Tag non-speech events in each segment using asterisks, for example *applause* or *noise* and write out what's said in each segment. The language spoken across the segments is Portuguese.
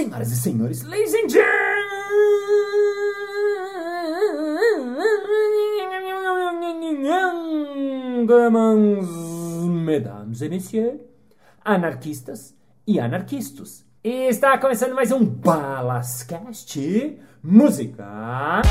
Senhoras e senhores, ladies and gentlemen, mesdames et messieurs, anarquistas e anarquistas. Está começando mais um Balascast Música.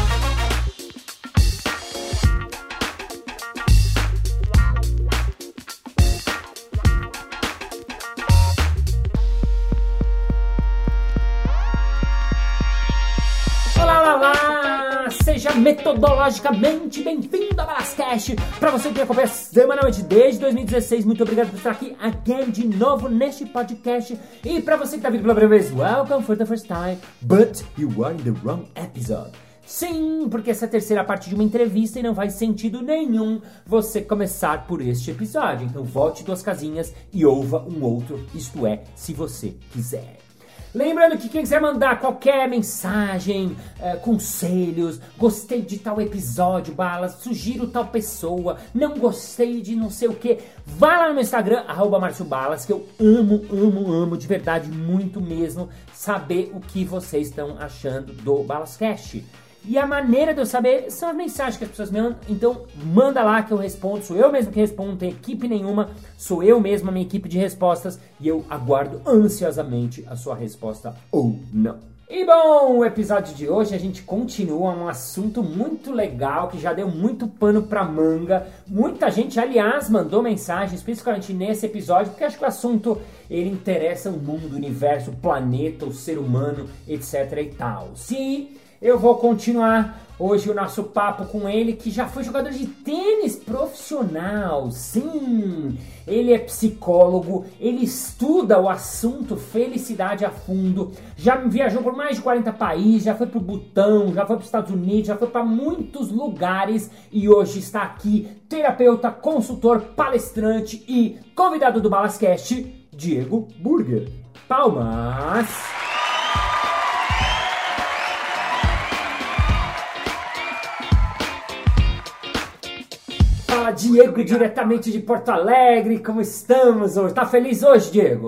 Metodologicamente bem-vindo a Balascast. Para você que acompanha semanalmente desde 2016, muito obrigado por estar aqui again de novo neste podcast. E para você que está vindo pela primeira vez, welcome for the first time, but you are in the wrong episode. Sim, porque essa é a terceira parte de uma entrevista e não faz sentido nenhum você começar por este episódio. Então volte duas casinhas e ouva um outro, isto é, se você quiser. Lembrando que quem quiser mandar qualquer mensagem, eh, conselhos, gostei de tal episódio, balas, sugiro tal pessoa, não gostei de não sei o que, vá lá no meu Instagram, arroba Balas, que eu amo, amo, amo de verdade, muito mesmo, saber o que vocês estão achando do Balascast. E a maneira de eu saber são as mensagens que as pessoas me mandam. Então, manda lá que eu respondo. Sou eu mesmo que respondo, não tem equipe nenhuma. Sou eu mesmo a minha equipe de respostas. E eu aguardo ansiosamente a sua resposta ou não. E bom, o episódio de hoje a gente continua um assunto muito legal que já deu muito pano pra manga. Muita gente, aliás, mandou mensagens, principalmente nesse episódio, porque acho que o assunto ele interessa o mundo, o universo, o planeta, o ser humano, etc e tal. Sim, eu vou continuar hoje o nosso papo com ele, que já foi jogador de tênis profissional. Sim, ele é psicólogo, ele estuda o assunto felicidade a fundo. Já viajou por mais de 40 países, já foi pro Butão, já foi para os Estados Unidos, já foi para muitos lugares e hoje está aqui, terapeuta, consultor, palestrante e convidado do Balascast, Diego Burger. Palmas! Diego, diretamente de Porto Alegre, como estamos hoje? Tá feliz hoje, Diego?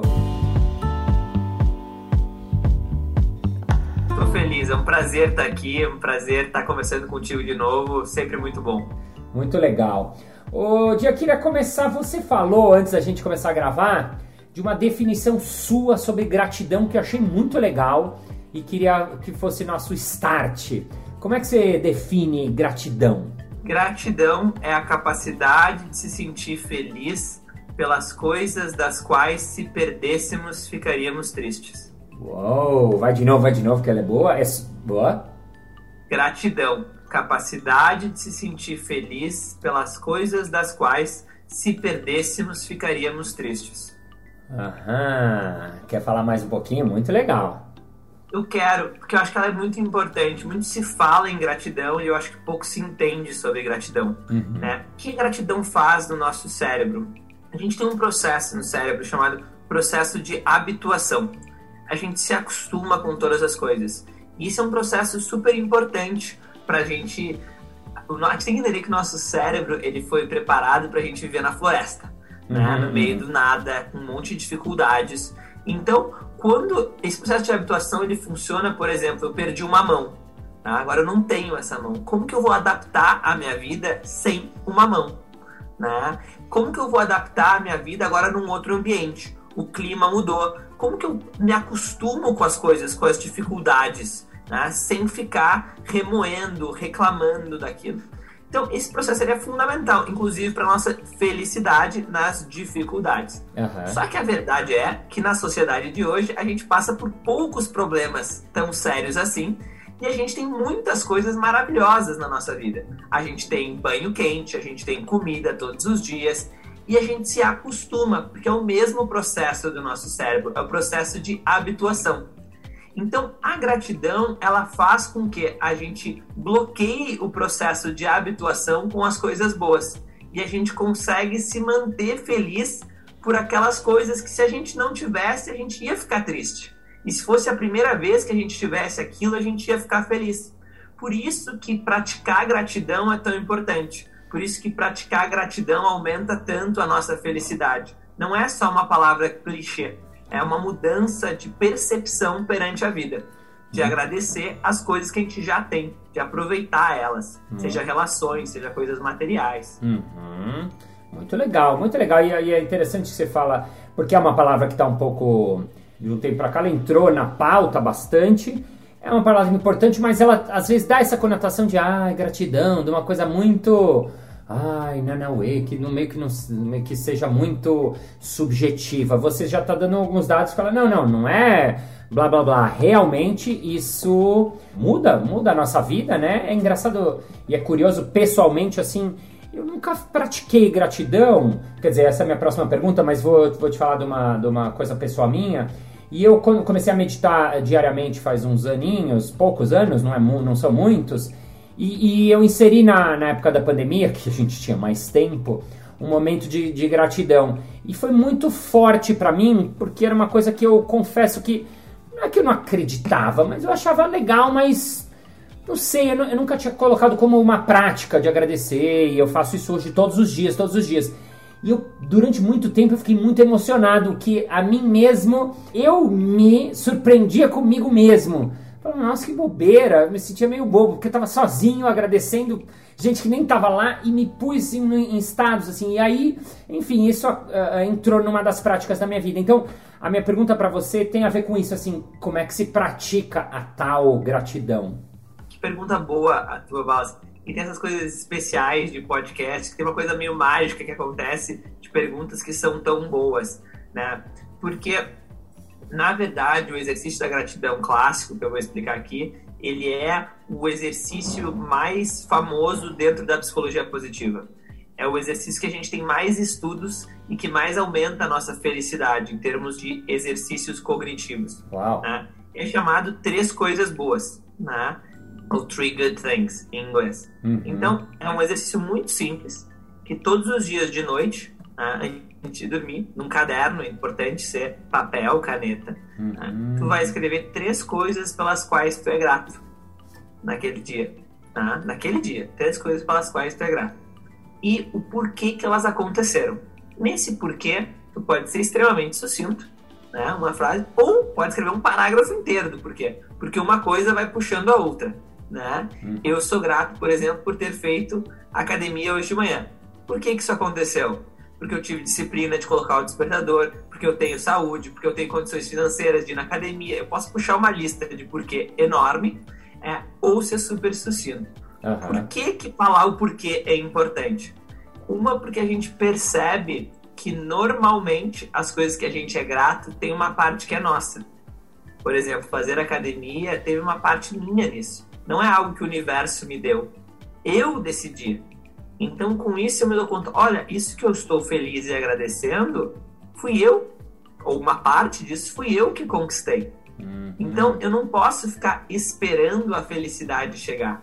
Tô feliz, é um prazer estar aqui, é um prazer estar conversando contigo de novo, sempre muito bom. Muito legal. Ô, Diego, queria começar, você falou antes da gente começar a gravar de uma definição sua sobre gratidão que eu achei muito legal e queria que fosse nosso start. Como é que você define gratidão? Gratidão é a capacidade de se sentir feliz pelas coisas das quais, se perdêssemos, ficaríamos tristes. Uou, vai de novo, vai de novo, que ela é boa. É boa? Gratidão, capacidade de se sentir feliz pelas coisas das quais, se perdêssemos, ficaríamos tristes. Aham. Quer falar mais um pouquinho? Muito legal. Eu quero, porque eu acho que ela é muito importante. Muito se fala em gratidão e eu acho que pouco se entende sobre gratidão. Uhum. né? O que a gratidão faz no nosso cérebro? A gente tem um processo no cérebro chamado processo de habituação. A gente se acostuma com todas as coisas. E isso é um processo super importante para a gente. A gente tem que entender que o nosso cérebro ele foi preparado para a gente viver na floresta, né? Uhum. no meio do nada, com um monte de dificuldades. Então, quando esse processo de habituação ele funciona, por exemplo, eu perdi uma mão, tá? agora eu não tenho essa mão. Como que eu vou adaptar a minha vida sem uma mão? Né? Como que eu vou adaptar a minha vida agora num outro ambiente? O clima mudou. Como que eu me acostumo com as coisas, com as dificuldades, né? sem ficar remoendo, reclamando daquilo? Então, esse processo é fundamental, inclusive para nossa felicidade nas dificuldades. Aham. Só que a verdade é que na sociedade de hoje a gente passa por poucos problemas tão sérios assim e a gente tem muitas coisas maravilhosas na nossa vida. A gente tem banho quente, a gente tem comida todos os dias e a gente se acostuma, porque é o mesmo processo do nosso cérebro, é o processo de habituação. Então, a gratidão, ela faz com que a gente bloqueie o processo de habituação com as coisas boas. E a gente consegue se manter feliz por aquelas coisas que se a gente não tivesse, a gente ia ficar triste. E se fosse a primeira vez que a gente tivesse aquilo, a gente ia ficar feliz. Por isso que praticar gratidão é tão importante. Por isso que praticar gratidão aumenta tanto a nossa felicidade. Não é só uma palavra clichê. É uma mudança de percepção perante a vida. De uhum. agradecer as coisas que a gente já tem, de aproveitar elas, uhum. seja relações, seja coisas materiais. Uhum. Muito legal, muito legal. E, e é interessante que você fala, porque é uma palavra que está um pouco de um tempo para cá, ela entrou na pauta bastante. É uma palavra importante, mas ela às vezes dá essa conotação de ah, gratidão, de uma coisa muito ai, Nanauê, que no meio que, não, que seja muito subjetiva. Você já está dando alguns dados e fala, não, não, não é blá blá blá. Realmente isso muda, muda a nossa vida, né? É engraçado e é curioso pessoalmente assim. Eu nunca pratiquei gratidão, quer dizer, essa é a minha próxima pergunta, mas vou, vou te falar de uma, de uma coisa pessoal minha. E eu comecei a meditar diariamente faz uns aninhos, poucos anos, não, é, não são muitos. E, e, eu inseri na, na época da pandemia, que a gente tinha mais tempo, um momento de, de gratidão. E foi muito forte para mim, porque era uma coisa que eu confesso que. Não é que eu não acreditava, mas eu achava legal, mas. Não sei, eu, eu nunca tinha colocado como uma prática de agradecer, e eu faço isso hoje todos os dias, todos os dias. E eu, durante muito tempo, eu fiquei muito emocionado que a mim mesmo, eu me surpreendia comigo mesmo. Falei, nossa, que bobeira, eu me sentia meio bobo, porque eu tava sozinho agradecendo gente que nem tava lá e me pus assim, em estados assim. E aí, enfim, isso uh, entrou numa das práticas da minha vida. Então, a minha pergunta para você tem a ver com isso, assim, como é que se pratica a tal gratidão? Que pergunta boa a tua, Balas. E tem essas coisas especiais de podcast, que tem uma coisa meio mágica que acontece de perguntas que são tão boas, né? Porque na verdade, o exercício da gratidão clássico, que eu vou explicar aqui, ele é o exercício mais famoso dentro da psicologia positiva. É o exercício que a gente tem mais estudos e que mais aumenta a nossa felicidade em termos de exercícios cognitivos. Uau. Né? É chamado Três Coisas Boas, né? ou Three Good Things em inglês. Uhum. Então, é um exercício muito simples que todos os dias de noite né, antes de dormir, num caderno, é importante ser papel, caneta. Uhum. Né? Tu vai escrever três coisas pelas quais tu é grato naquele dia. Tá? Naquele dia, três coisas pelas quais tu é grato. E o porquê que elas aconteceram. Nesse porquê, tu pode ser extremamente sucinto, né? uma frase, ou pode escrever um parágrafo inteiro do porquê. Porque uma coisa vai puxando a outra. Né? Uhum. Eu sou grato, por exemplo, por ter feito academia hoje de manhã. Por que, que isso aconteceu? Porque eu tive disciplina de colocar o despertador, porque eu tenho saúde, porque eu tenho condições financeiras de ir na academia. Eu posso puxar uma lista de porquê enorme é, ou ser super sucinto. Uhum. Por que, que falar o porquê é importante? Uma, porque a gente percebe que normalmente as coisas que a gente é grato tem uma parte que é nossa. Por exemplo, fazer academia teve uma parte minha nisso. Não é algo que o universo me deu. Eu decidi. Então, com isso, eu me dou conta: olha, isso que eu estou feliz e agradecendo, fui eu, ou uma parte disso fui eu que conquistei. Uhum. Então, eu não posso ficar esperando a felicidade chegar.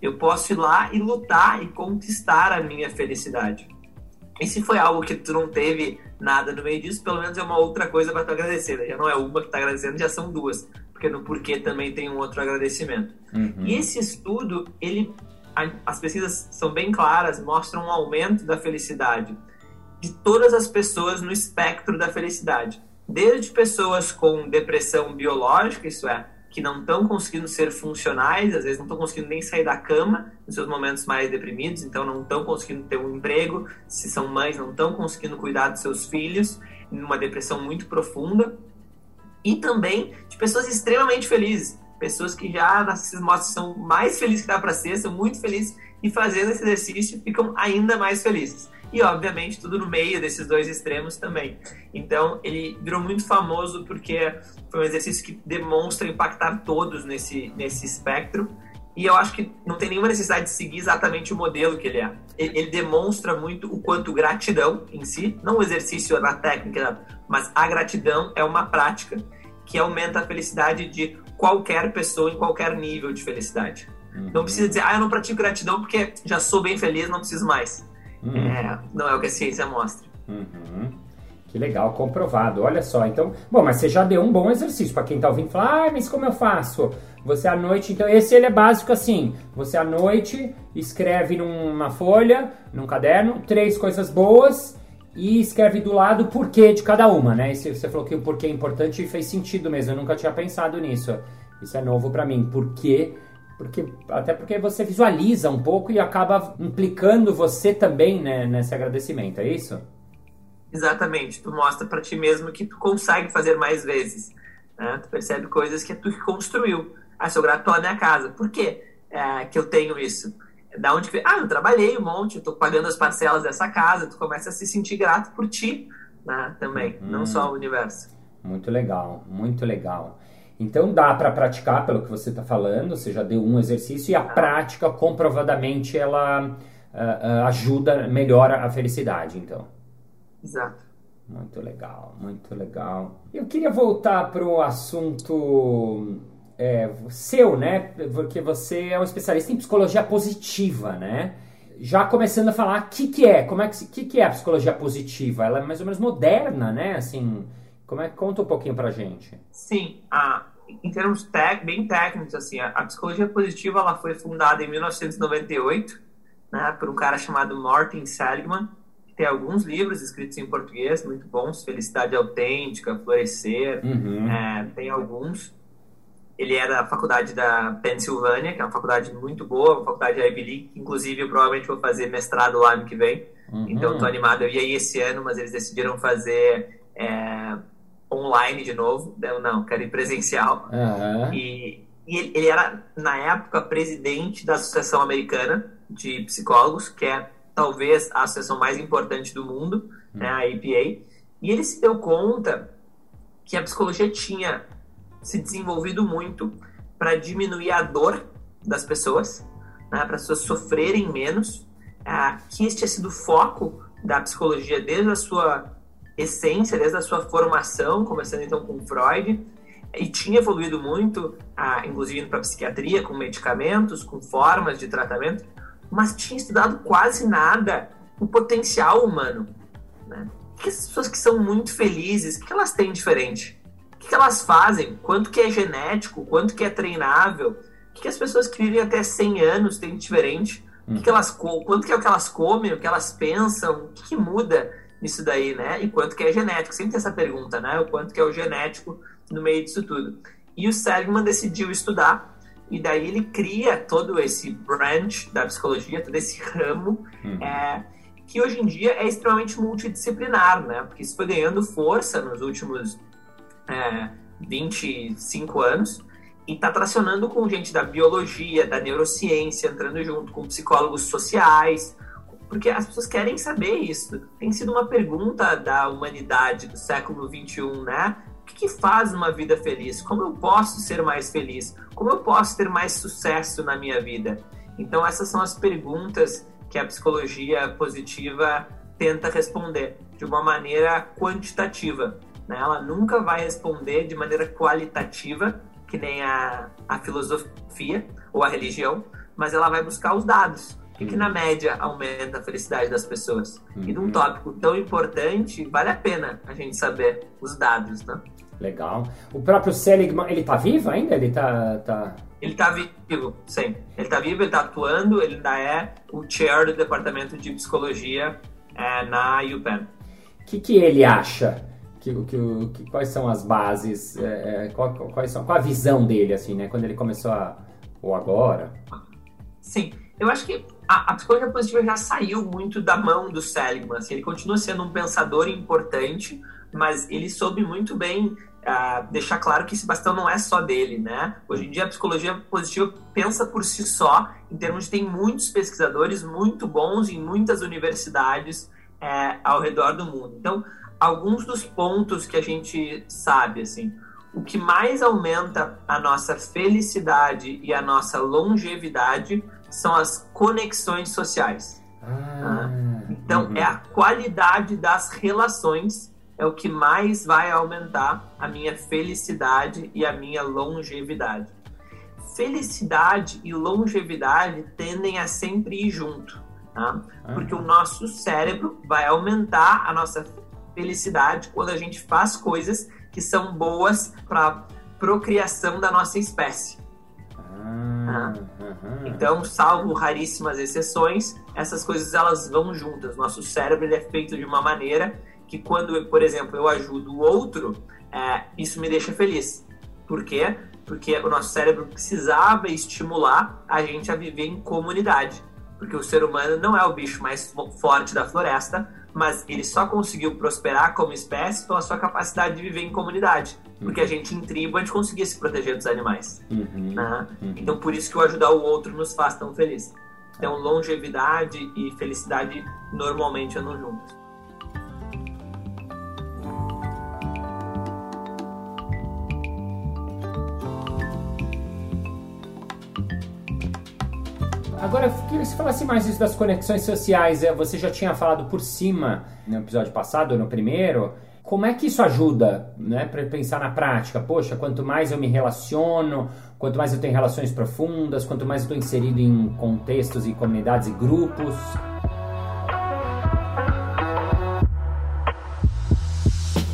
Eu posso ir lá e lutar e conquistar a minha felicidade. E se foi algo que tu não teve nada no meio disso, pelo menos é uma outra coisa para tu agradecer. Né? Já não é uma que tá agradecendo, já são duas. Porque no porquê também tem um outro agradecimento. Uhum. E esse estudo, ele as pesquisas são bem claras, mostram um aumento da felicidade de todas as pessoas no espectro da felicidade. Desde pessoas com depressão biológica, isso é, que não estão conseguindo ser funcionais, às vezes não estão conseguindo nem sair da cama nos seus momentos mais deprimidos, então não estão conseguindo ter um emprego, se são mães, não estão conseguindo cuidar dos seus filhos, numa depressão muito profunda. E também de pessoas extremamente felizes, pessoas que já nas mostram são mais felizes que dá para ser, são muito felizes e fazendo esse exercício ficam ainda mais felizes. E obviamente tudo no meio desses dois extremos também. Então ele virou muito famoso porque foi um exercício que demonstra impactar todos nesse, nesse espectro. E eu acho que não tem nenhuma necessidade de seguir exatamente o modelo que ele é. Ele, ele demonstra muito o quanto gratidão em si, não o exercício na técnica, mas a gratidão é uma prática que aumenta a felicidade de qualquer pessoa em qualquer nível de felicidade. Uhum. Não precisa dizer, ah, eu não pratico gratidão porque já sou bem feliz, não preciso mais. Uhum. É, não é o que a ciência mostra. Uhum. Que legal, comprovado. Olha só, então, bom, mas você já deu um bom exercício para quem tá ouvindo falar, ah, mas como eu faço? Você à noite, então esse ele é básico assim. Você à noite escreve numa folha, num caderno, três coisas boas e escreve do lado o porquê de cada uma, né? E você falou que o porquê é importante e fez sentido mesmo. Eu nunca tinha pensado nisso. Isso é novo para mim. Por quê? Porque, até porque você visualiza um pouco e acaba implicando você também né, nesse agradecimento, é isso? Exatamente. Tu mostra para ti mesmo que tu consegue fazer mais vezes. Né? Tu percebe coisas que é tu que construiu. Ah, sou grato pela minha casa. Por quê é, que eu tenho isso? Da onde que... Ah, eu trabalhei um monte, eu tô pagando as parcelas dessa casa. Tu começa a se sentir grato por ti né? também, hum. não só o universo. Muito legal, muito legal. Então dá para praticar pelo que você está falando, você já deu um exercício e a ah. prática comprovadamente ela uh, uh, ajuda, melhora a felicidade, então. Exato. Muito legal, muito legal. Eu queria voltar para o assunto é, seu, né? Porque você é um especialista em psicologia positiva, né? Já começando a falar o que, que é, como é que, que, que é a psicologia positiva? Ela é mais ou menos moderna, né? Assim, como é conta um pouquinho pra gente. Sim, a, em termos tec, bem técnicos, assim, a, a, psicologia positiva ela foi fundada em 1998, né, por um cara chamado Martin Seligman tem alguns livros escritos em português muito bons, Felicidade Autêntica, Florescer, uhum. é, tem alguns. Ele é da faculdade da Pensilvânia, que é uma faculdade muito boa, uma faculdade Ivy League, inclusive eu provavelmente vou fazer mestrado lá ano que vem. Uhum. Então estou animado, eu ia ir esse ano, mas eles decidiram fazer é, online de novo. Eu não, quero ir presencial. Uhum. E, e ele, ele era, na época, presidente da Associação Americana de Psicólogos, que é talvez a associação mais importante do mundo, hum. né, a APA, e ele se deu conta que a psicologia tinha se desenvolvido muito para diminuir a dor das pessoas, né, para as pessoas sofrerem menos, é, que este tinha sido o foco da psicologia desde a sua essência, desde a sua formação, começando então com Freud, e tinha evoluído muito, ah, inclusive para psiquiatria, com medicamentos, com formas de tratamento, mas tinha estudado quase nada o potencial humano. Né? O que as pessoas que são muito felizes, o que elas têm diferente? O que elas fazem? Quanto que é genético? Quanto que é treinável? O que as pessoas que vivem até 100 anos têm diferente? O que, que elas, quanto que é o que elas comem, o que elas pensam? O que, que muda nisso daí, né? E quanto que é genético? Sempre tem essa pergunta, né? O quanto que é o genético no meio disso tudo. E o Seligman decidiu estudar e daí ele cria todo esse branch da psicologia, todo esse ramo, uhum. é, que hoje em dia é extremamente multidisciplinar, né? Porque isso foi ganhando força nos últimos é, 25 anos e está tracionando com gente da biologia, da neurociência, entrando junto com psicólogos sociais, porque as pessoas querem saber isso. Tem sido uma pergunta da humanidade do século 21, né? O que faz uma vida feliz? Como eu posso ser mais feliz? Como eu posso ter mais sucesso na minha vida? Então, essas são as perguntas que a psicologia positiva tenta responder de uma maneira quantitativa. Né? Ela nunca vai responder de maneira qualitativa, que nem a, a filosofia ou a religião, mas ela vai buscar os dados. O que, que na média aumenta a felicidade das pessoas? Uhum. E num uhum. tópico tão importante, vale a pena a gente saber os dados, né? Legal. O próprio Seligman, ele tá vivo ainda? Ele tá, tá... Ele tá vivo, sim. Ele tá vivo, ele tá atuando, ele ainda é o chair do departamento de psicologia é, na UPenn. O que, que ele acha? Que, que, que, quais são as bases? É, é qual, quais são, qual a visão dele, assim, né? Quando ele começou a... ou agora? Sim. Eu acho que a, a, psicologia positiva já saiu muito da mão do Seligman. Assim, ele continua sendo um pensador importante, mas ele soube muito bem uh, deixar claro que esse bastão não é só dele, né? Hoje em dia a psicologia positiva pensa por si só, em termos de tem muitos pesquisadores muito bons em muitas universidades é, ao redor do mundo. Então, alguns dos pontos que a gente sabe, assim, o que mais aumenta a nossa felicidade e a nossa longevidade são as conexões sociais. Ah, ah. Então, uhum. é a qualidade das relações é o que mais vai aumentar a minha felicidade e a minha longevidade. Felicidade e longevidade tendem a sempre ir junto, tá? porque o nosso cérebro vai aumentar a nossa felicidade quando a gente faz coisas que são boas para procriação da nossa espécie. Ah? Uhum. Então, salvo raríssimas exceções, essas coisas elas vão juntas. Nosso cérebro é feito de uma maneira que quando, por exemplo, eu ajudo o outro, é, isso me deixa feliz. Por quê? Porque o nosso cérebro precisava estimular a gente a viver em comunidade. Porque o ser humano não é o bicho mais forte da floresta, mas ele só conseguiu prosperar como espécie pela sua capacidade de viver em comunidade. Porque a uhum. gente, em tribo, a gente conseguia se proteger dos animais. Uhum. Né? Uhum. Então, por isso que o ajudar o outro nos faz tão feliz. Então, longevidade e felicidade normalmente andam juntos. Agora, eu queria que você falasse mais isso das conexões sociais. É, você já tinha falado por cima no episódio passado, no primeiro. Como é que isso ajuda, né, para pensar na prática? Poxa, quanto mais eu me relaciono, quanto mais eu tenho relações profundas, quanto mais eu estou inserido em contextos e comunidades e grupos.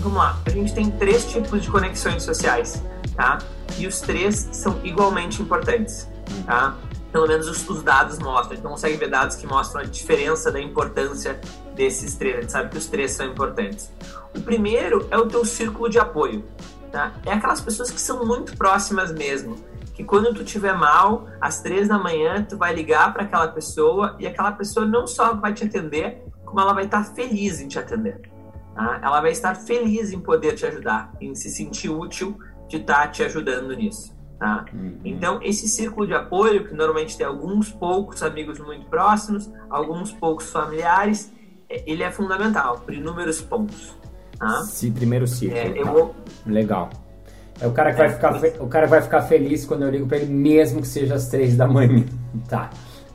Vamos lá, a gente tem três tipos de conexões sociais, tá? E os três são igualmente importantes, tá? Pelo menos os, os, dados mostram. A gente consegue ver dados que mostram a diferença da importância desses três. A gente sabe que os três são importantes. O primeiro é o teu círculo de apoio. Tá? É aquelas pessoas que são muito próximas mesmo. Que quando tu tiver mal, às três da manhã, tu vai ligar para aquela pessoa e aquela pessoa não só vai te atender, como ela vai estar feliz em te atender. Tá? Ela vai estar feliz em poder te ajudar, em se sentir útil de estar te ajudando nisso. Tá? Uhum. Então, esse círculo de apoio, que normalmente tem alguns poucos amigos muito próximos, alguns poucos familiares, é, ele é fundamental, por inúmeros pontos. Tá? Esse primeiro círculo. É, eu vou... Legal. É o cara que vai é, ficar, fe... o cara vai ficar feliz quando eu ligo para ele, mesmo que seja às três da manhã. *laughs* Tá.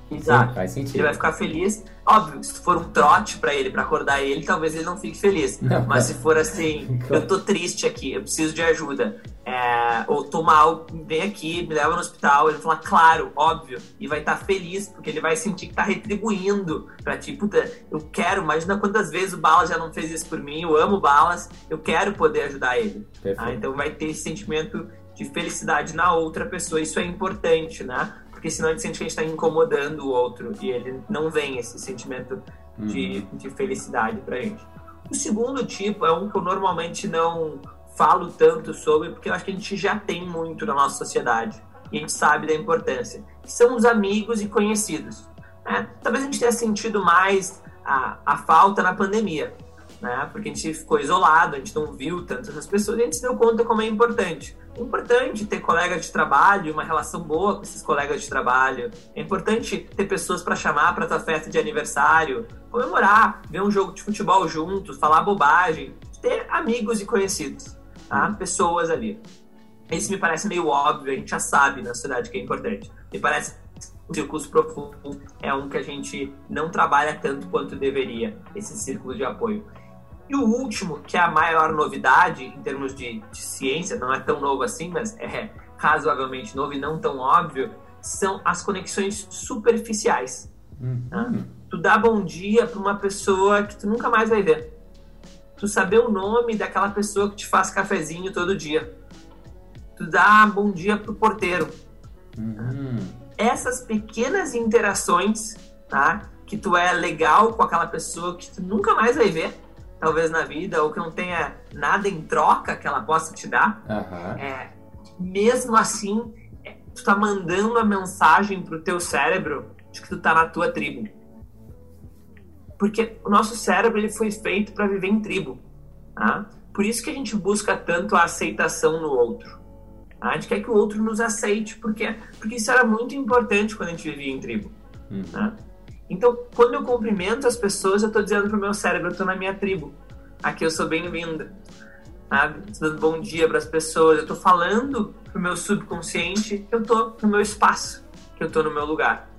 Exato. Sim, faz sentido. Ele vai ficar feliz. Óbvio, se for um trote para ele, para acordar ele, talvez ele não fique feliz. Mas se for assim, *laughs* eu tô triste aqui, eu preciso de ajuda, é, ou tô mal, vem aqui, me leva no hospital, ele fala, claro, óbvio, e vai estar tá feliz, porque ele vai sentir que tá retribuindo pra ti, puta, eu quero, imagina quantas vezes o Balas já não fez isso por mim, eu amo Balas, eu quero poder ajudar ele. Ah, então vai ter esse sentimento de felicidade na outra pessoa, isso é importante, né? Porque senão a gente sente que a gente está incomodando o outro e ele não vem esse sentimento de, uhum. de felicidade pra gente. O segundo tipo é um que eu normalmente não falo tanto sobre, porque eu acho que a gente já tem muito na nossa sociedade e a gente sabe da importância, que são os amigos e conhecidos. Né? Talvez a gente tenha sentido mais a, a falta na pandemia, né? porque a gente ficou isolado, a gente não viu tantas pessoas e a gente se deu conta como é importante. É importante ter colegas de trabalho, uma relação boa com esses colegas de trabalho. É importante ter pessoas para chamar para tua festa de aniversário, comemorar, ver um jogo de futebol juntos, falar bobagem, ter amigos e conhecidos, tá? Pessoas ali. Esse me parece meio óbvio, a gente já sabe na sociedade que é importante. Me parece o círculo profundo é um que a gente não trabalha tanto quanto deveria, esse círculo de apoio. E o último, que é a maior novidade em termos de, de ciência, não é tão novo assim, mas é razoavelmente novo e não tão óbvio, são as conexões superficiais. Uhum. Tá? Tu dá bom dia para uma pessoa que tu nunca mais vai ver. Tu saber o nome daquela pessoa que te faz cafezinho todo dia. Tu dá bom dia pro porteiro. Uhum. Essas pequenas interações, tá? Que tu é legal com aquela pessoa que tu nunca mais vai ver talvez na vida, ou que não tenha nada em troca que ela possa te dar, uhum. é, mesmo assim, é, tu tá mandando a mensagem pro teu cérebro de que tu tá na tua tribo. Porque o nosso cérebro ele foi feito para viver em tribo. Tá? Por isso que a gente busca tanto a aceitação no outro. Tá? A gente quer que o outro nos aceite, porque, porque isso era muito importante quando a gente vivia em tribo. Uhum. Tá? Então, quando eu cumprimento as pessoas, eu estou dizendo pro meu cérebro, eu estou na minha tribo. Aqui eu sou bem-vinda. Sabe? Dando bom dia para as pessoas. Eu estou falando pro meu subconsciente eu estou no meu espaço, que eu estou no meu lugar.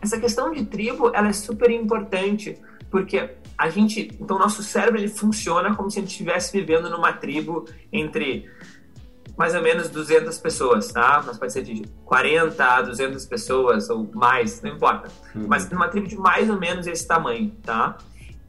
Essa questão de tribo, ela é super importante, porque a gente, então nosso cérebro ele funciona como se a gente estivesse vivendo numa tribo entre mais ou menos 200 pessoas, tá? Mas pode ser de 40 a 200 pessoas ou mais, não importa. Uhum. Mas numa tribo de mais ou menos esse tamanho, tá?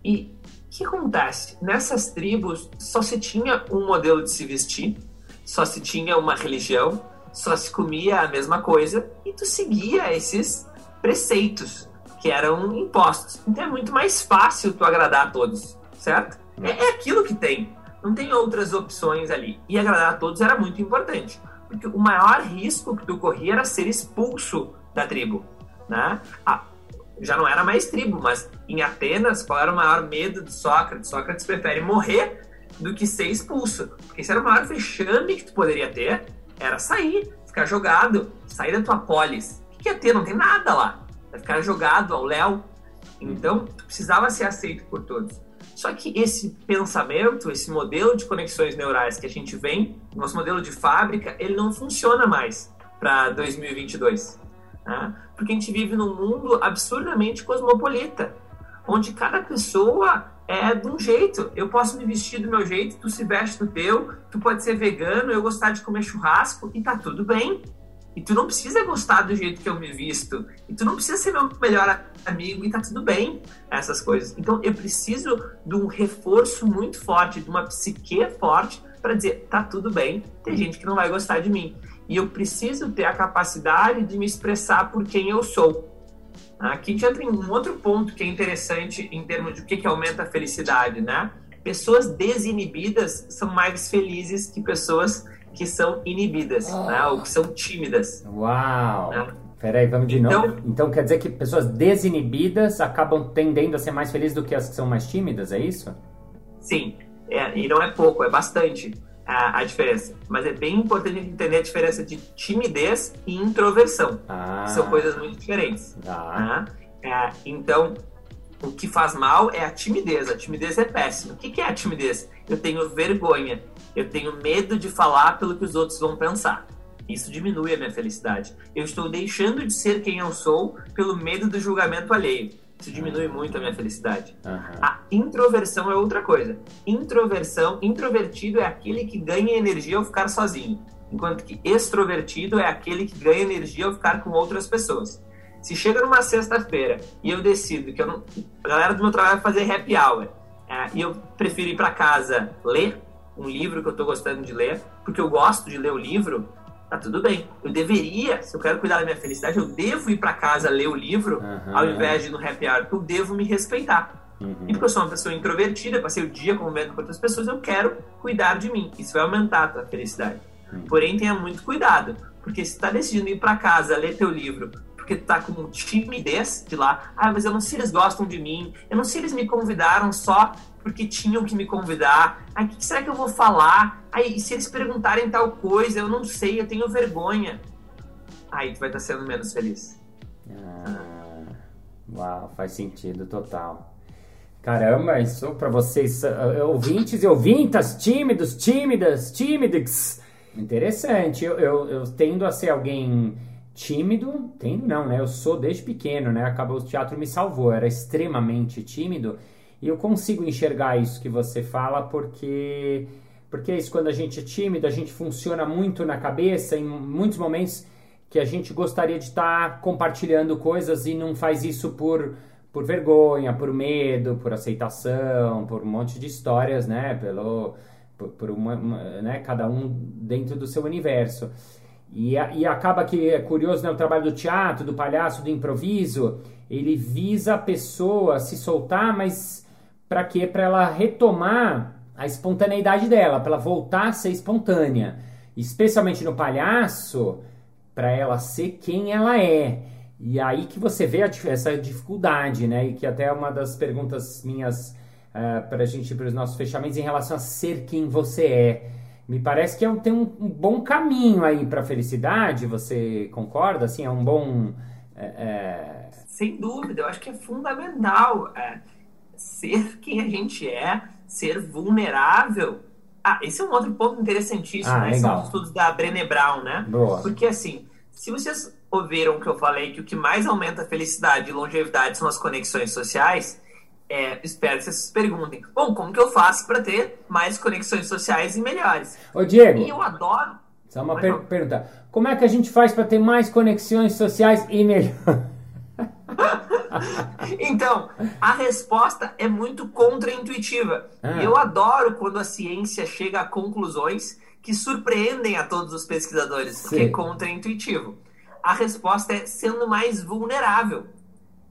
E o que acontece? Nessas tribos só se tinha um modelo de se vestir, só se tinha uma religião, só se comia a mesma coisa e tu seguia esses preceitos que eram impostos. Então é muito mais fácil tu agradar a todos, certo? É, é aquilo que tem. Não tem outras opções ali. E agradar a todos era muito importante. Porque o maior risco que tu corria era ser expulso da tribo. Né? Ah, já não era mais tribo, mas em Atenas, qual era o maior medo de Sócrates? Sócrates prefere morrer do que ser expulso. Porque esse era o maior vexame que tu poderia ter, era sair, ficar jogado, sair da tua polis. O que ia ter? Não tem nada lá. Vai ficar jogado ao léu. Então, tu precisava ser aceito por todos. Só que esse pensamento, esse modelo de conexões neurais que a gente vem, nosso modelo de fábrica, ele não funciona mais para 2022. Né? Porque a gente vive num mundo absurdamente cosmopolita, onde cada pessoa é de um jeito. Eu posso me vestir do meu jeito, tu se veste do teu, tu pode ser vegano, eu gostar de comer churrasco e tá tudo bem. E tu não precisa gostar do jeito que eu me visto. E tu não precisa ser meu melhor amigo e tá tudo bem, essas coisas. Então eu preciso de um reforço muito forte, de uma psique forte para dizer, tá tudo bem, tem gente que não vai gostar de mim. E eu preciso ter a capacidade de me expressar por quem eu sou. Aqui entra em um outro ponto que é interessante em termos de o que, que aumenta a felicidade, né? Pessoas desinibidas são mais felizes que pessoas que são inibidas, oh. né? Ou que são tímidas. Uau! Né? Peraí, vamos de então, novo. Então quer dizer que pessoas desinibidas acabam tendendo a ser mais felizes do que as que são mais tímidas, é isso? Sim, é, e não é pouco, é bastante a, a, diferença. Mas é bem importante entender a diferença de timidez e introversão. Ah. São coisas muito diferentes. Ah. Né? É, então, o que faz mal é a timidez. A timidez é péssima. O que, que é a timidez? Eu tenho vergonha eu tenho medo de falar pelo que os outros vão pensar. Isso diminui a minha felicidade. Eu estou deixando de ser quem eu sou pelo medo do julgamento alheio. Isso diminui muito a minha felicidade. Uhum. A introversão é outra coisa. Introversão, introvertido é aquele que ganha energia ao ficar sozinho, enquanto que extrovertido é aquele que ganha energia ao ficar com outras pessoas. Se chega numa sexta-feira e eu decido que eu não, a galera do meu trabalho vai fazer happy hour é, e eu prefiro ir para casa ler, um livro que eu estou gostando de ler, porque eu gosto de ler o livro, tá tudo bem. Eu deveria, se eu quero cuidar da minha felicidade, eu devo ir para casa ler o livro, uhum. ao invés de ir no happy hour, eu devo me respeitar. Uhum. E porque eu sou uma pessoa introvertida, passei o dia convivendo com outras pessoas, eu quero cuidar de mim. Isso vai aumentar a tua felicidade. Uhum. Porém, tenha muito cuidado, porque se está decidindo ir para casa ler teu livro, porque tu tá com timidez de lá, ah, mas eu não sei se eles gostam de mim, eu não sei se eles me convidaram só porque tinham que me convidar. Aí, o que será que eu vou falar? Aí, se eles perguntarem tal coisa, eu não sei, eu tenho vergonha. Aí tu vai estar sendo menos feliz. Ah, uau, faz sentido total. Caramba, isso para vocês, uh, ouvintes e ouvintas, tímidos, tímidas, tímidos. Interessante. Eu, eu, eu, tendo a ser alguém tímido, tendo não, né? Eu sou desde pequeno, né? Acabou o teatro me salvou. Eu era extremamente tímido e eu consigo enxergar isso que você fala porque porque é isso quando a gente é tímido, a gente funciona muito na cabeça em muitos momentos que a gente gostaria de estar tá compartilhando coisas e não faz isso por por vergonha, por medo, por aceitação, por um monte de histórias, né? Pelo por, por uma, uma, né? Cada um dentro do seu universo. E, e acaba que é curioso, né? O trabalho do teatro, do palhaço, do improviso, ele visa a pessoa se soltar, mas para quê? Para ela retomar a espontaneidade dela, para ela voltar a ser espontânea. Especialmente no palhaço, para ela ser quem ela é. E aí que você vê a, essa dificuldade, né? E que até é uma das perguntas minhas uh, eh, para a gente, para os nossos fechamentos, em relação a ser quem você é. Me parece que é um, tem um, um bom caminho aí para felicidade, você concorda? Assim, é um bom. É, é... Sem dúvida, eu acho que é fundamental. É ser quem a gente é, ser vulnerável. Ah, esse é um outro ponto interessantíssimo, ah, né? São os estudos da Brené Brown, né? Boa. Porque assim, se vocês ouviram que eu falei que o que mais aumenta a felicidade e longevidade são as conexões sociais, é, espero que vocês se perguntem, bom, como que eu faço para ter mais conexões sociais e melhores? Ô Diego. E eu adoro. Só uma per pergunta. Como é que a gente faz para ter mais conexões sociais e melhores? *laughs* *laughs* então, a resposta é muito contraintuitiva. Ah. Eu adoro quando a ciência chega a conclusões que surpreendem a todos os pesquisadores, porque é contra-intuitivo. A resposta é sendo mais vulnerável.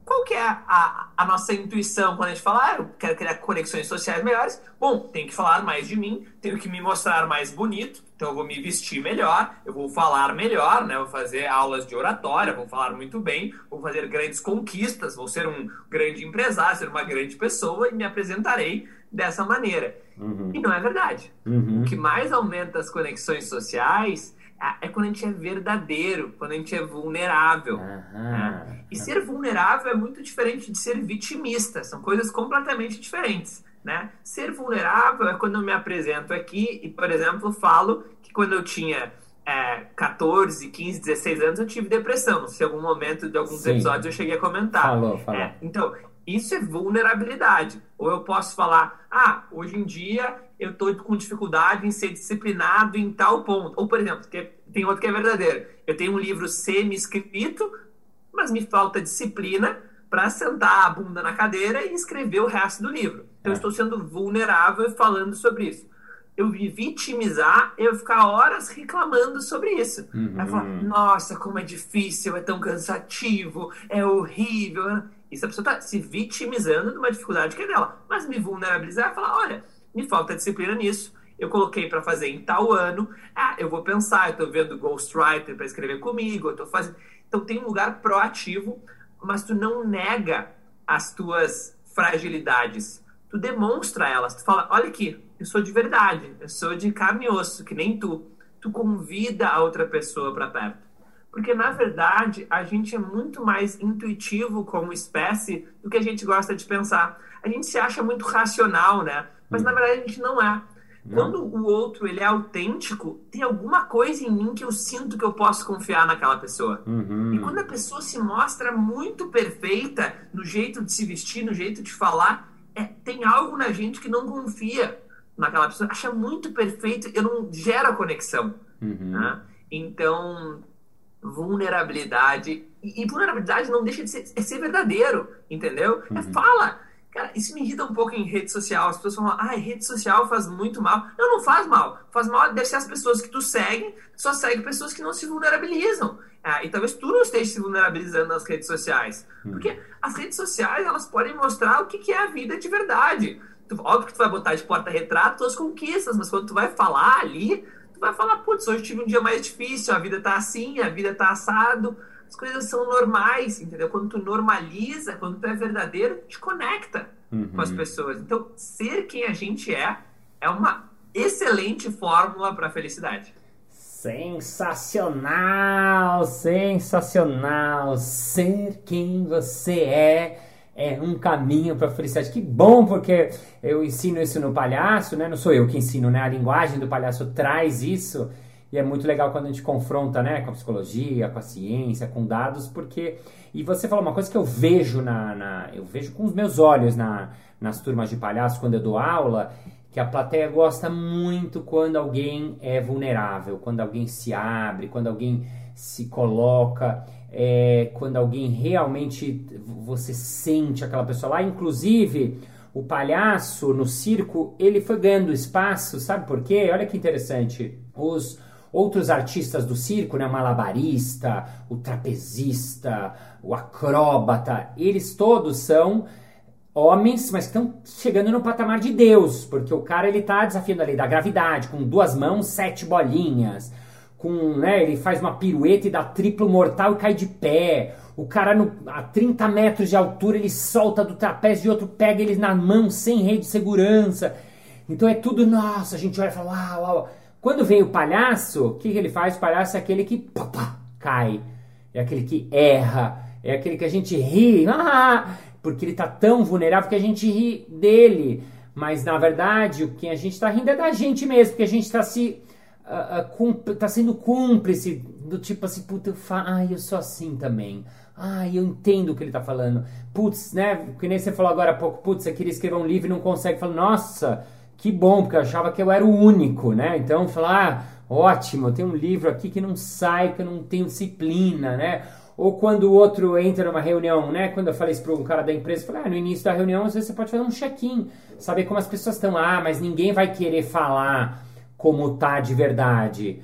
Qual que é a, a, a, nossa intuição quando a gente fala, ah, eu quero criar conexões sociais melhores? Bom, tenho que falar mais de mim, tenho que me mostrar mais bonito, então eu vou me vestir melhor, eu vou falar melhor, né? Vou fazer aulas de oratória, vou falar muito bem, vou fazer grandes conquistas, vou ser um grande empresário, ser uma grande pessoa e me apresentarei dessa maneira. Uhum. E não é verdade. Uhum. O que mais aumenta as conexões sociais é quando a gente é verdadeiro, quando a gente é vulnerável. Né? E ser vulnerável é muito diferente de ser vitimista, são coisas completamente diferentes. Né? Ser vulnerável é quando eu me apresento aqui e, por exemplo, falo que quando eu tinha é, 14, 15, 16 anos eu tive depressão. Não sei, em algum momento de alguns Sim. episódios eu cheguei a comentar. Falou, falou. É, então, isso é vulnerabilidade. Ou eu posso falar, ah, hoje em dia eu estou com dificuldade em ser disciplinado em tal ponto. Ou, por exemplo, tem outro que é verdadeiro. Eu tenho um livro semi-escrito, mas me falta disciplina para sentar a bunda na cadeira e escrever o resto do livro. Então, é. eu estou sendo vulnerável falando sobre isso. Eu me vitimizar, eu ficar horas reclamando sobre isso. Uhum. Eu falar, nossa, como é difícil, é tão cansativo, é horrível. Isso a pessoa está se vitimizando de uma dificuldade que é dela. Mas me vulnerabilizar e falar, olha, me falta disciplina nisso. Eu coloquei para fazer em tal ano. Ah, eu vou pensar, eu estou vendo Ghostwriter para escrever comigo, eu estou fazendo. Então tem um lugar proativo, mas tu não nega as tuas fragilidades. Tu demonstra elas. Tu fala, olha aqui, eu sou de verdade, eu sou de carne e osso, que nem tu. Tu convida a outra pessoa para perto. Porque, na verdade, a gente é muito mais intuitivo como espécie do que a gente gosta de pensar. A gente se acha muito racional, né? Mas na verdade a gente não é. Não. Quando o outro ele é autêntico, tem alguma coisa em mim que eu sinto que eu posso confiar naquela pessoa. Uhum. E quando a pessoa se mostra muito perfeita no jeito de se vestir, no jeito de falar, é, tem algo na gente que não confia naquela pessoa, acha muito perfeito, eu não gera conexão. Uhum. Né? Então, vulnerabilidade. E, e, vulnerabilidade não deixa de ser, é ser verdadeiro, entendeu? É uhum. É fala. Cara, isso me irrita um pouco em rede social. As pessoas falam, ah, rede social faz muito mal. Não, não faz mal. Faz mal deve ser as pessoas que tu segue, só segue pessoas que não se vulnerabilizam. Ah, e talvez tu não esteja se vulnerabilizando nas redes sociais. Hum. Porque as redes sociais, elas podem mostrar o que, que é a vida de verdade. Tu, óbvio que tu vai botar de porta-retrato tuas conquistas, mas quando tu vai falar ali, tu vai falar, putz, hoje tive um dia mais difícil, a vida tá assim, a vida tá assado as coisas são normais, entendeu? Quando tu normaliza, quando tu é verdadeiro, te conecta uhum. com as pessoas. Então, ser quem a gente é é uma excelente fórmula para a felicidade. Sensacional, sensacional. Ser quem você é é um caminho para a felicidade. Que bom, porque eu ensino isso no palhaço, né? Não sou eu que ensino, né? A linguagem do palhaço traz isso. E é muito legal quando a gente confronta, né, com a psicologia, com a ciência, com dados, porque e você falou uma coisa que eu vejo na, na eu vejo com os meus olhos na, nas turmas de palhaço quando eu dou aula, que a plateia gosta muito quando alguém é vulnerável, quando alguém se abre, quando alguém se coloca, é, quando alguém realmente você sente aquela pessoa lá, inclusive o palhaço no circo, ele foi ganhando espaço, sabe por quê? Olha que interessante. Os outros artistas do circo, né, o malabarista, o trapezista, o acróbata, eles todos são homens, mas estão chegando no patamar de Deus, porque o cara ele tá desafiando a lei da gravidade, com duas mãos, sete bolinhas, com, né, ele faz uma pirueta e dá triplo mortal e cai de pé. O cara no, a 30 metros de altura ele solta do trapézio e outro pega ele na mão sem rede de segurança. Então é tudo, nossa, a gente olha e fala, uau, uau. Quando vem o palhaço, o que, que ele faz? O palhaço é aquele que pá, pá, cai, é aquele que erra, é aquele que a gente ri, ah, porque ele está tão vulnerável que a gente ri dele. Mas na verdade, o que a gente está rindo é da gente mesmo, porque a gente está se uh, uh, tá sendo cúmplice do tipo assim, puta, eu ai, eu sou assim também. Ai, eu entendo o que ele está falando. Putz, né? Que nem você falou agora há pouco, putz, você queria escrever um livro e não consegue. Fala, nossa, que bom, porque eu achava que eu era o único, né? Então, falar, ah, ótimo, tenho um livro aqui que não sai, que eu não tenho disciplina, né? Ou quando o outro entra numa reunião, né? Quando eu falei isso para um cara da empresa, eu falei, ah, no início da reunião, às vezes você pode fazer um check-in, saber como as pessoas estão. Ah, mas ninguém vai querer falar como tá de verdade?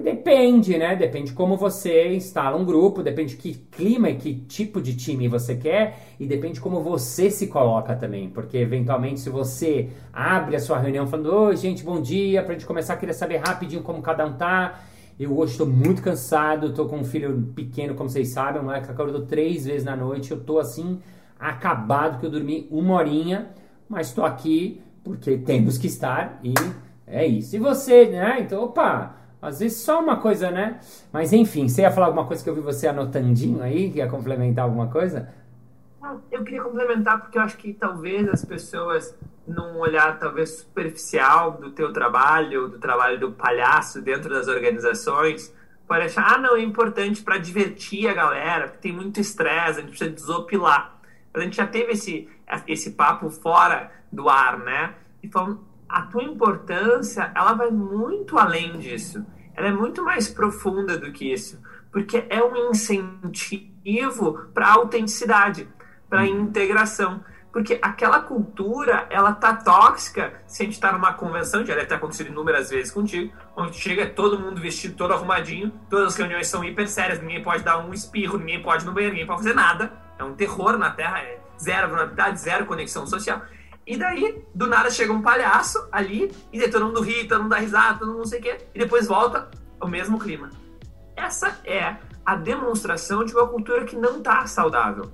Depende, né? Depende como você instala um grupo, depende que clima e que tipo de time você quer e depende como você se coloca também, porque eventualmente se você abre a sua reunião falando, oi gente, bom dia, pra gente começar, queria saber rapidinho como cada um tá. Eu hoje estou muito cansado, estou com um filho pequeno, como vocês sabem, um moleque acordou três vezes na noite, eu tô assim, acabado que eu dormi uma horinha, mas estou aqui porque temos que estar e é isso. E você, né? Então, opa, às vezes só uma coisa, né? Mas enfim, você ia falar alguma coisa que eu vi você anotandinho aí? Ia complementar alguma coisa? Eu queria complementar porque eu acho que talvez as pessoas, num olhar talvez superficial do teu trabalho, do trabalho do palhaço dentro das organizações, podem achar, ah, não, é importante para divertir a galera, porque tem muito estresse, a gente precisa desopilar. Mas a gente já teve esse, esse papo fora do ar, né? E falando, a tua importância, ela vai muito além disso. Ela é muito mais profunda do que isso, porque é um incentivo para a autenticidade, para a integração. Porque aquela cultura, ela tá tóxica se a gente tá numa convenção, já deve ter acontecido inúmeras vezes contigo, onde chega todo mundo vestido, todo arrumadinho, todas as reuniões são hiper sérias, ninguém pode dar um espirro, ninguém pode ir no banheiro, ninguém pode fazer nada. É um terror na Terra, é zero vulnerabilidade, zero conexão social. E daí, do nada, chega um palhaço ali, e daí todo mundo ri, todo mundo dá risada, todo mundo não sei o quê, e depois volta o mesmo clima. Essa é a demonstração de uma cultura que não está saudável.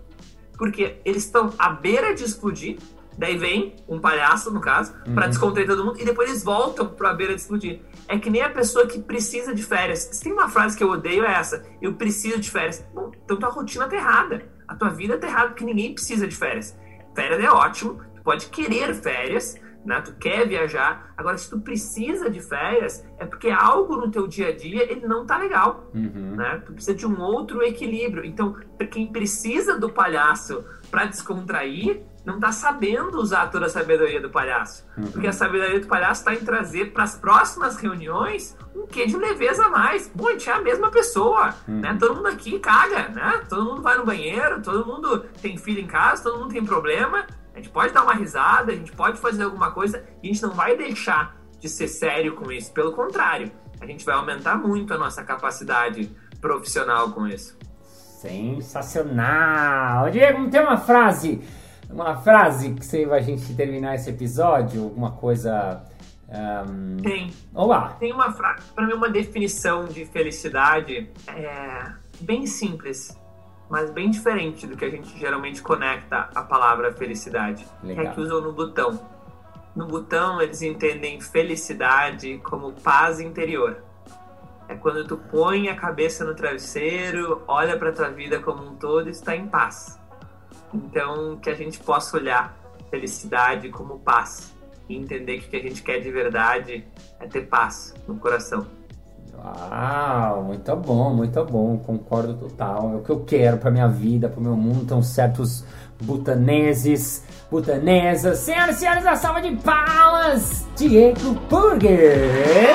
Porque eles estão à beira de explodir, daí vem um palhaço, no caso, uhum. para descontrair todo mundo, e depois eles voltam para a beira de explodir. É que nem a pessoa que precisa de férias. Se tem uma frase que eu odeio, é essa: eu preciso de férias. Bom, então tua rotina tá errada. A tua vida tá errada, porque ninguém precisa de férias. Férias é ótimo, pode querer férias, né? Tu quer viajar. Agora, se tu precisa de férias, é porque algo no teu dia a dia ele não tá legal, uhum. né? Tu precisa de um outro equilíbrio. Então, quem precisa do palhaço para descontrair, não tá sabendo usar toda a sabedoria do palhaço. Uhum. Porque a sabedoria do palhaço está em trazer para as próximas reuniões um quê de leveza a mais. Bom, a gente é a mesma pessoa, uhum. né? Todo mundo aqui caga, né? Todo mundo vai no banheiro, todo mundo tem filho em casa, todo mundo tem problema. A gente pode dar uma risada, a gente pode fazer alguma coisa e a gente não vai deixar de ser sério com isso. Pelo contrário, a gente vai aumentar muito a nossa capacidade profissional com isso. Sensacional! Diego, tem uma frase, uma frase que você a gente terminar esse episódio, alguma coisa. Um... Tem. Olá. Tem uma frase, para mim, uma definição de felicidade é bem simples mas bem diferente do que a gente geralmente conecta a palavra felicidade, Legal. que é que usam no botão. No botão eles entendem felicidade como paz interior. É quando tu põe a cabeça no travesseiro, olha para tua vida como um todo e está em paz. Então que a gente possa olhar felicidade como paz e entender que o que a gente quer de verdade é ter paz no coração. Uau, muito bom, muito bom, concordo total. É o que eu quero para minha vida, para o meu mundo. Então, certos butaneses, butanesas. Senhoras e senhores, a salva de palmas, Diego Burger.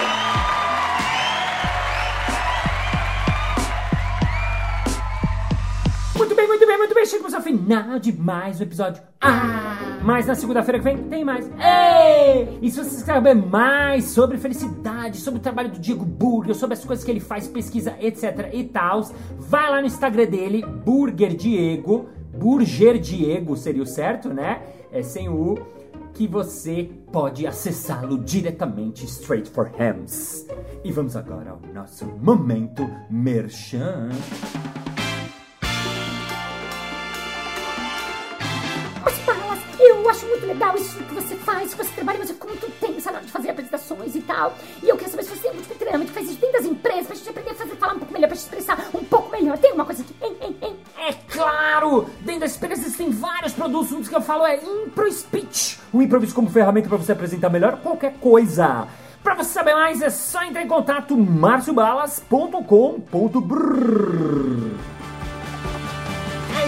Muito bem, muito bem, muito bem. Chegamos ao final de mais um episódio. Ah! Mas na segunda-feira que vem tem mais. Ei! E se você quer saber mais sobre felicidade, sobre o trabalho do Diego Burger, sobre as coisas que ele faz, pesquisa, etc e tal, vai lá no Instagram dele, Burger Diego. Burger Diego seria o certo, né? É sem o U que você pode acessá-lo diretamente straight for hams. E vamos agora ao nosso momento merchan. Legal isso que você faz, que você trabalha, mas eu fico muito tensa na hora de fazer apresentações e tal. E eu quero saber se você é muito treinamento que faz isso dentro das empresas, pra gente aprender a fazer, falar um pouco melhor, pra gente expressar um pouco melhor. Tem uma coisa aqui, hein, hein, hein? É claro! Dentro das empresas tem vários produtos, um dos que eu falo é Impro Speech. O improviso como ferramenta para você apresentar melhor qualquer coisa. Para você saber mais, é só entrar em contato marciobalas.com.br.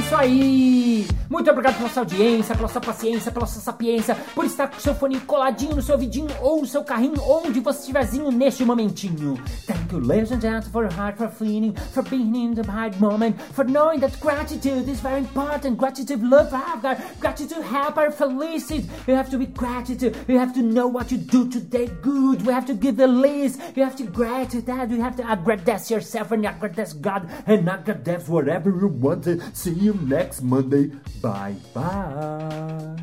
Isso aí! Muito obrigado pela sua audiência, pela sua paciência, pela sua sapiência, por estar com seu fone coladinho no seu vidinho ou no seu carrinho, onde você estiverzinho neste momentinho. Thank you, ladies and gentlemen, for your heart, for feeling, for being in the right moment, for knowing that gratitude is very important. Gratitude, love, Gratitude, help our felicity. You have to be gratitude. You have to know what you do today good. We have to give the list. You have to gratitude. You have to agradece yourself and agradece God and agradece whatever you want. to See next Monday. Bye bye.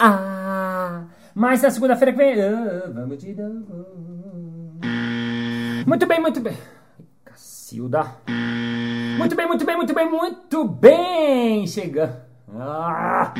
Ah, mas na segunda-feira que vem. ah, vamos de novo. Muito bem, muito bem. Cacilda. Muito bem, muito bem, muito bem, muito bem. Chega. Ah.